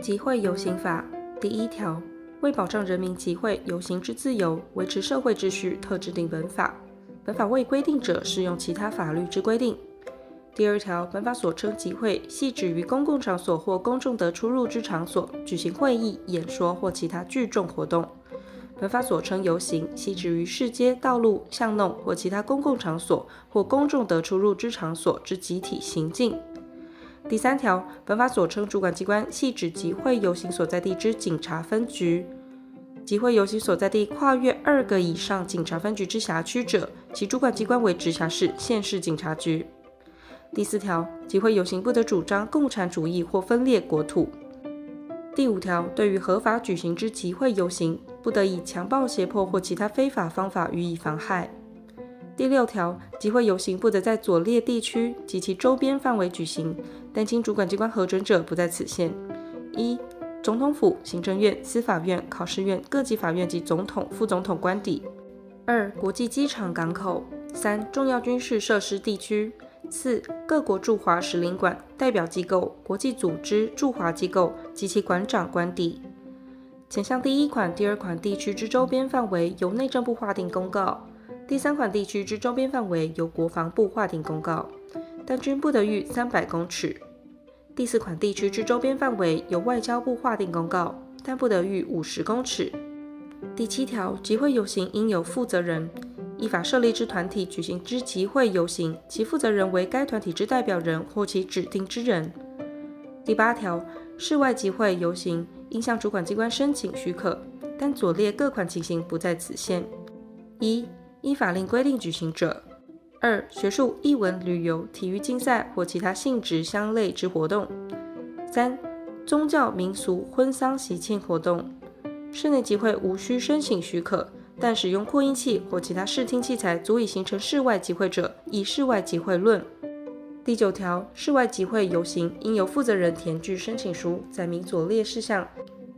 集会游行法第一条，为保障人民集会游行之自由，维持社会秩序，特制定本法。本法未规定者，适用其他法律之规定。第二条，本法所称集会，系指于公共场所或公众得出入之场所举行会议、演说或其他聚众活动。本法所称游行，系指于市街、道路、巷弄或其他公共场所或公众得出入之场所之集体行进。第三条，本法所称主管机关，系指集会游行所在地之警察分局。集会游行所在地跨越二个以上警察分局之辖区者，其主管机关为直辖市、县市警察局。第四条，集会游行不得主张共产主义或分裂国土。第五条，对于合法举行之集会游行，不得以强暴、胁迫或其他非法方法予以妨害。第六条，集会游行不得在左列地区及其周边范围举行，但经主管机关核准者不在此限：一、总统府、行政院、司法院、考试院、各级法院及总统、副总统官邸；二、国际机场、港口；三、重要军事设施地区；四、各国驻华使领馆、代表机构、国际组织驻华机构及其馆长、官邸。前项第一款、第二款地区之周边范围由内政部划定公告。第三款地区之周边范围由国防部划定公告，但均不得逾三百公尺。第四款地区之周边范围由外交部划定公告，但不得逾五十公尺。第七条，集会游行应有负责人，依法设立之团体举行之集会游行，其负责人为该团体之代表人或其指定之人。第八条，室外集会游行应向主管机关申请许可，但左列各款情形不在此限：一、依法令规定举行者；二、学术、艺文、旅游、体育竞赛或其他性质相类之活动；三、宗教、民俗、婚丧喜庆活动。室内集会无需申请许可，但使用扩音器或其他视听器材足以形成室外集会者，以室外集会论。第九条，室外集会游行应由负责人填具申请书，载明左列事项，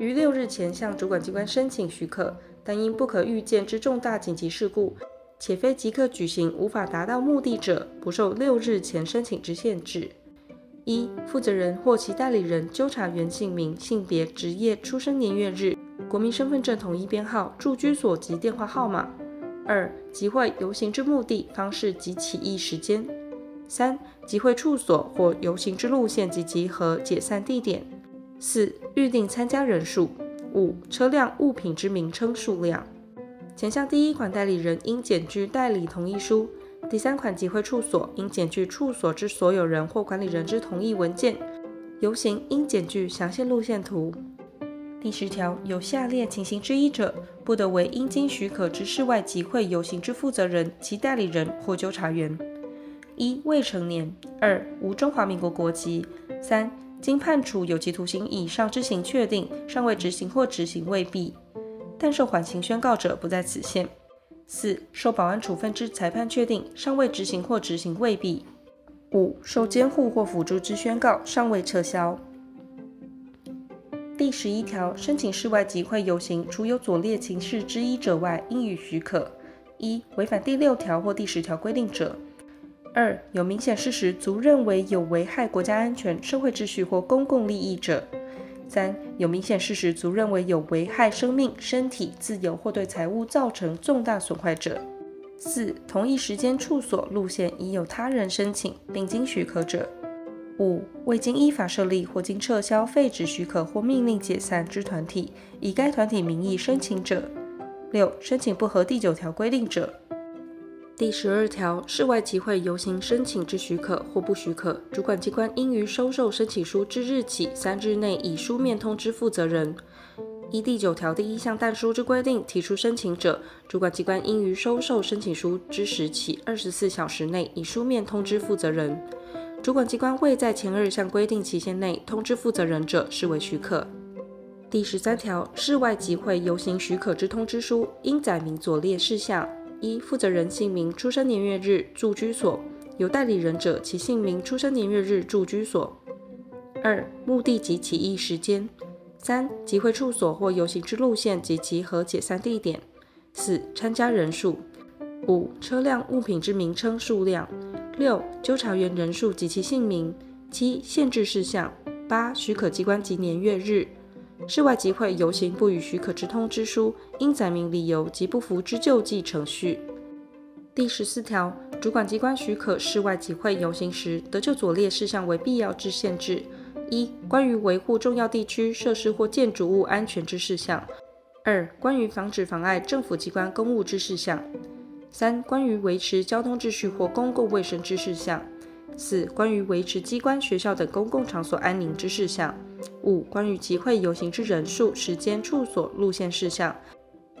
于六日前向主管机关申请许可。但因不可预见之重大紧急事故，且非即刻举行，无法达到目的者，不受六日前申请之限制。一、负责人或其代理人纠察员姓名、性别、职业、出生年月日、国民身份证统一编号、住居所及电话号码。二、集会游行之目的、方式及起义时间。三、集会处所或游行之路线及集合解散地点。四、预定参加人数。五、车辆物品之名称数量。前项第一款代理人应检具代理同意书；第三款集会处所应检具处所之所有人或管理人之同意文件。游行应检具详细路线图。第十条，有下列情形之一者，不得为应经许可之室外集会游行之负责人、其代理人或纠察员：一、未成年；二、无中华民国国籍；三、经判处有期徒刑以上之刑确定，尚未执行或执行未毕，但受缓刑宣告者不在此限。四、受保安处分之裁判确定，尚未执行或执行未毕。五、受监护或辅助之宣告，尚未撤销。第十一条，申请室外集会游行，除有左列情事之一者外，应予许可：一、违反第六条或第十条规定者。二、有明显事实足认为有危害国家安全、社会秩序或公共利益者；三、有明显事实足认为有危害生命、身体、自由或对财物造成重大损坏者；四、同一时间、处所、路线已有他人申请并经许可者；五、未经依法设立或经撤销、废止许可或命令解散之团体，以该团体名义申请者；六、申请不合第九条规定者。第十二条，室外集会游行申请之许可或不许可，主管机关应于收受申请书之日起三日内，以书面通知负责人。依第九条第一项但书之规定提出申请者，主管机关应于收受申请书之时起二十四小时内，以书面通知负责人。主管机关未在前二项规定期限内通知负责人者，视为许可。第十三条，室外集会游行许可之通知书，应载明左列事项。一、负责人姓名、出生年月日、住居所；有代理人者，其姓名、出生年月日、住居所。二、目的及起义时间。三、集会处所或游行之路线及集合解散地点。四、参加人数。五、车辆物品之名称数量。六、纠察员人数及其姓名。七、限制事项。八、许可机关及年月日。室外集会游行不予许可之通知书，应载明理由及不服之救济程序。第十四条，主管机关许可室外集会游行时，得就左列事项为必要之限制：一、关于维护重要地区设施或建筑物安全之事项；二、关于防止妨碍政府机关公务之事项；三、关于维持交通秩序或公共卫生之事项；四、关于维持机关、学校等公共场所安宁之事项。五、关于集会游行之人数、时间、处所、路线事项；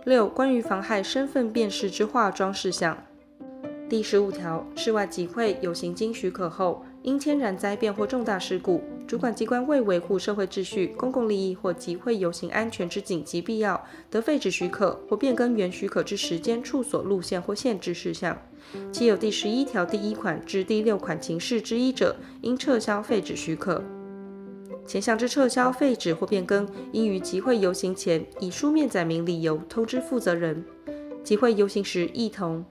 六、关于妨害身份辨识之化妆事项。第十五条，室外集会游行经许可后，因天然灾变或重大事故，主管机关为维护社会秩序、公共利益或集会游行安全之紧急必要，得废止许可或变更原许可之时间、处所、路线或限制事项，其有第十一条第一款至第六款情事之一者，应撤销废止许可。前项之撤销、废止或变更，应于集会游行前以书面载明理由通知负责人；集会游行时亦同。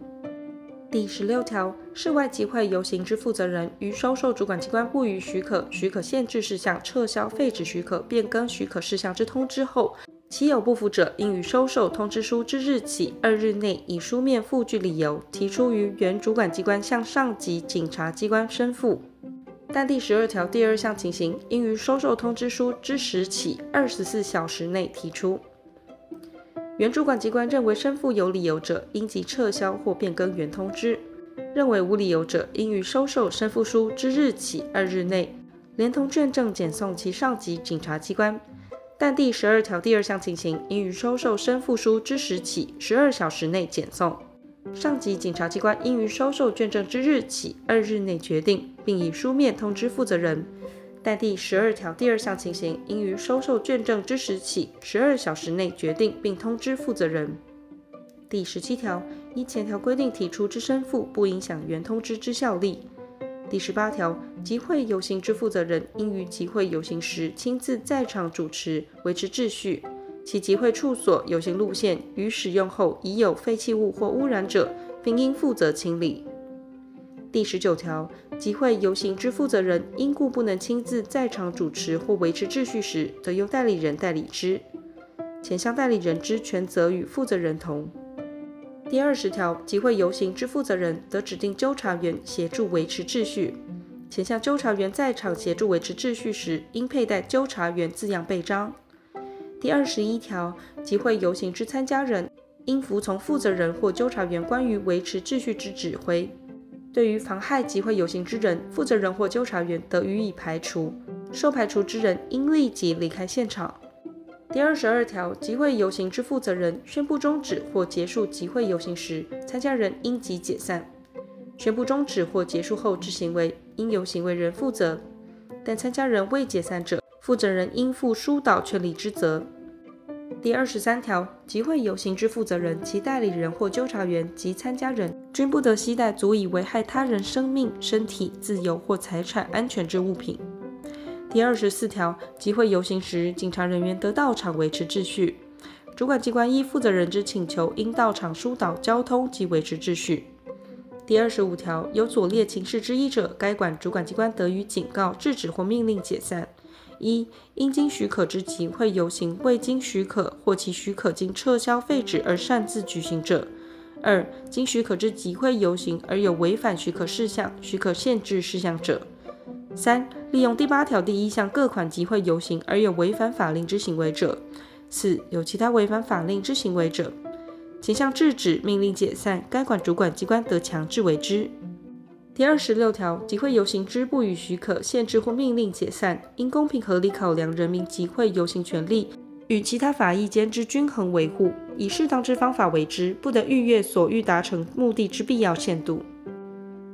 第十六条，室外集会游行之负责人，于收受主管机关不予许可、许可限制事项、撤销、废止许可、变更许可事项之通知后，其有不服者，应于收受通知书之日起二日内，以书面附具理由，提出于原主管机关向上级警察机关申复。但第十二条第二项情形，应于收受通知书之时起二十四小时内提出。原主管机关认为申复有理由者，应即撤销或变更原通知；认为无理由者，应于收受申复书之日起二日内，连同卷证检送其上级警察机关。但第十二条第二项情形，应于收受申复书之时起十二小时内检送。上级警察机关应于收受卷证之日起二日内决定，并以书面通知负责人。但第十二条第二项情形，应于收受卷证之时起十二小时内决定，并通知负责人。第十七条，依前条规定提出之申复，不影响原通知之效力。第十八条，集会游行之负责人，应于集会游行时亲自在场主持，维持秩序。其集会处所、游行路线于使用后已有废弃物或污染者，并应负责清理。第十九条，集会游行之负责人因故不能亲自在场主持或维持秩序时，则由代理人代理之。前项代理人之权责与负责人同。第二十条，集会游行之负责人得指定纠察员协助维持秩序。前项纠察员在场协助维持秩序时，应佩戴“纠察员”字样背章。第二十一条，集会游行之参加人应服从负责人或纠察员关于维持秩序之指挥。对于妨害集会游行之人，负责人或纠察员得予以排除。受排除之人应立即离开现场。第二十二条，集会游行之负责人宣布终止或结束集会游行时，参加人应即解散。宣布终止或结束后之行为，应由行为人负责。但参加人未解散者，负责人应负疏导劝离之责。第二十三条，集会游行之负责人、其代理人或纠察员及参加人，均不得携带足以危害他人生命、身体、自由或财产安全之物品。第二十四条，集会游行时，警察人员得到场维持秩序。主管机关依负责人之请求，应到场疏导交通及维持秩序。第二十五条，有左列情事之一者，该管主管机关得予警告、制止或命令解散。一、应经许可之集会游行未经许可，或其许可经撤销废止而擅自举行者；二、经许可之集会游行而有违反许可事项、许可限制事项者；三、利用第八条第一项各款集会游行而有违反法令之行为者；四、有其他违反法令之行为者。前项制止、命令解散，该管主管机关得强制为之。第二十六条，集会游行之不予许可、限制或命令解散，应公平合理考量人民集会游行权利与其他法益间之均衡维护，以适当之方法为之，不得逾越所欲达成目的之必要限度。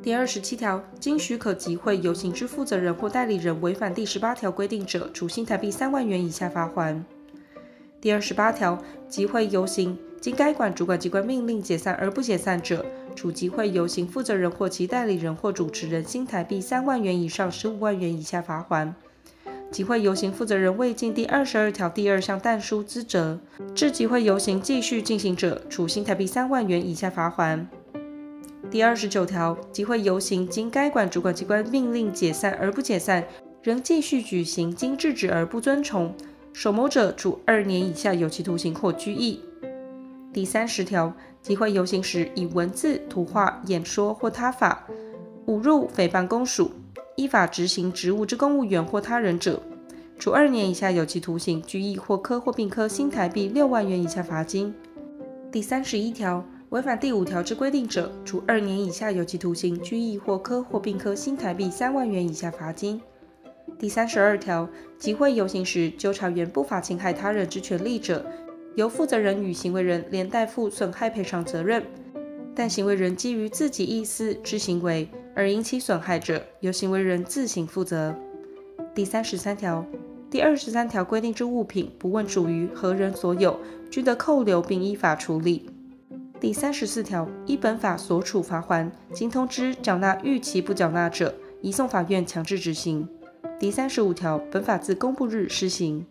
第二十七条，经许可集会游行之负责人或代理人违反第十八条规定者，处新台币三万元以下罚锾。第二十八条，集会游行经该管主管机关命令解散而不解散者，处集会游行负责人或其代理人或主持人新台币三万元以上十五万元以下罚锾。集会游行负责人未尽第二十二条第二项但书资责，致集会游行继续进行者，处新台币三万元以下罚锾。第二十九条，集会游行经该管主管机关命令解散而不解散，仍继续举行，经制止而不遵从，首谋者处二年以下有期徒刑或拘役。第三十条，集会游行时以文字、图画、演说或他法侮辱、诽谤公署、依法执行职务之公务员或他人者，处二年以下有期徒刑、拘役或科或并科新台币六万元以下罚金。第三十一条，违反第五条之规定者，处二年以下有期徒刑、拘役或科或并科新台币三万元以下罚金。第三十二条，集会游行时，纠察员不法侵害他人之权利者，由负责人与行为人连带负损害赔偿责任；但行为人基于自己意思之行为而引起损害者，由行为人自行负责。第三十三条，第二十三条规定之物品，不问属于何人所有，均得扣留并依法处理。第三十四条，依本法所处罚锾，经通知缴纳逾期不缴纳者，移送法院强制执行。第三十五条，本法自公布日施行。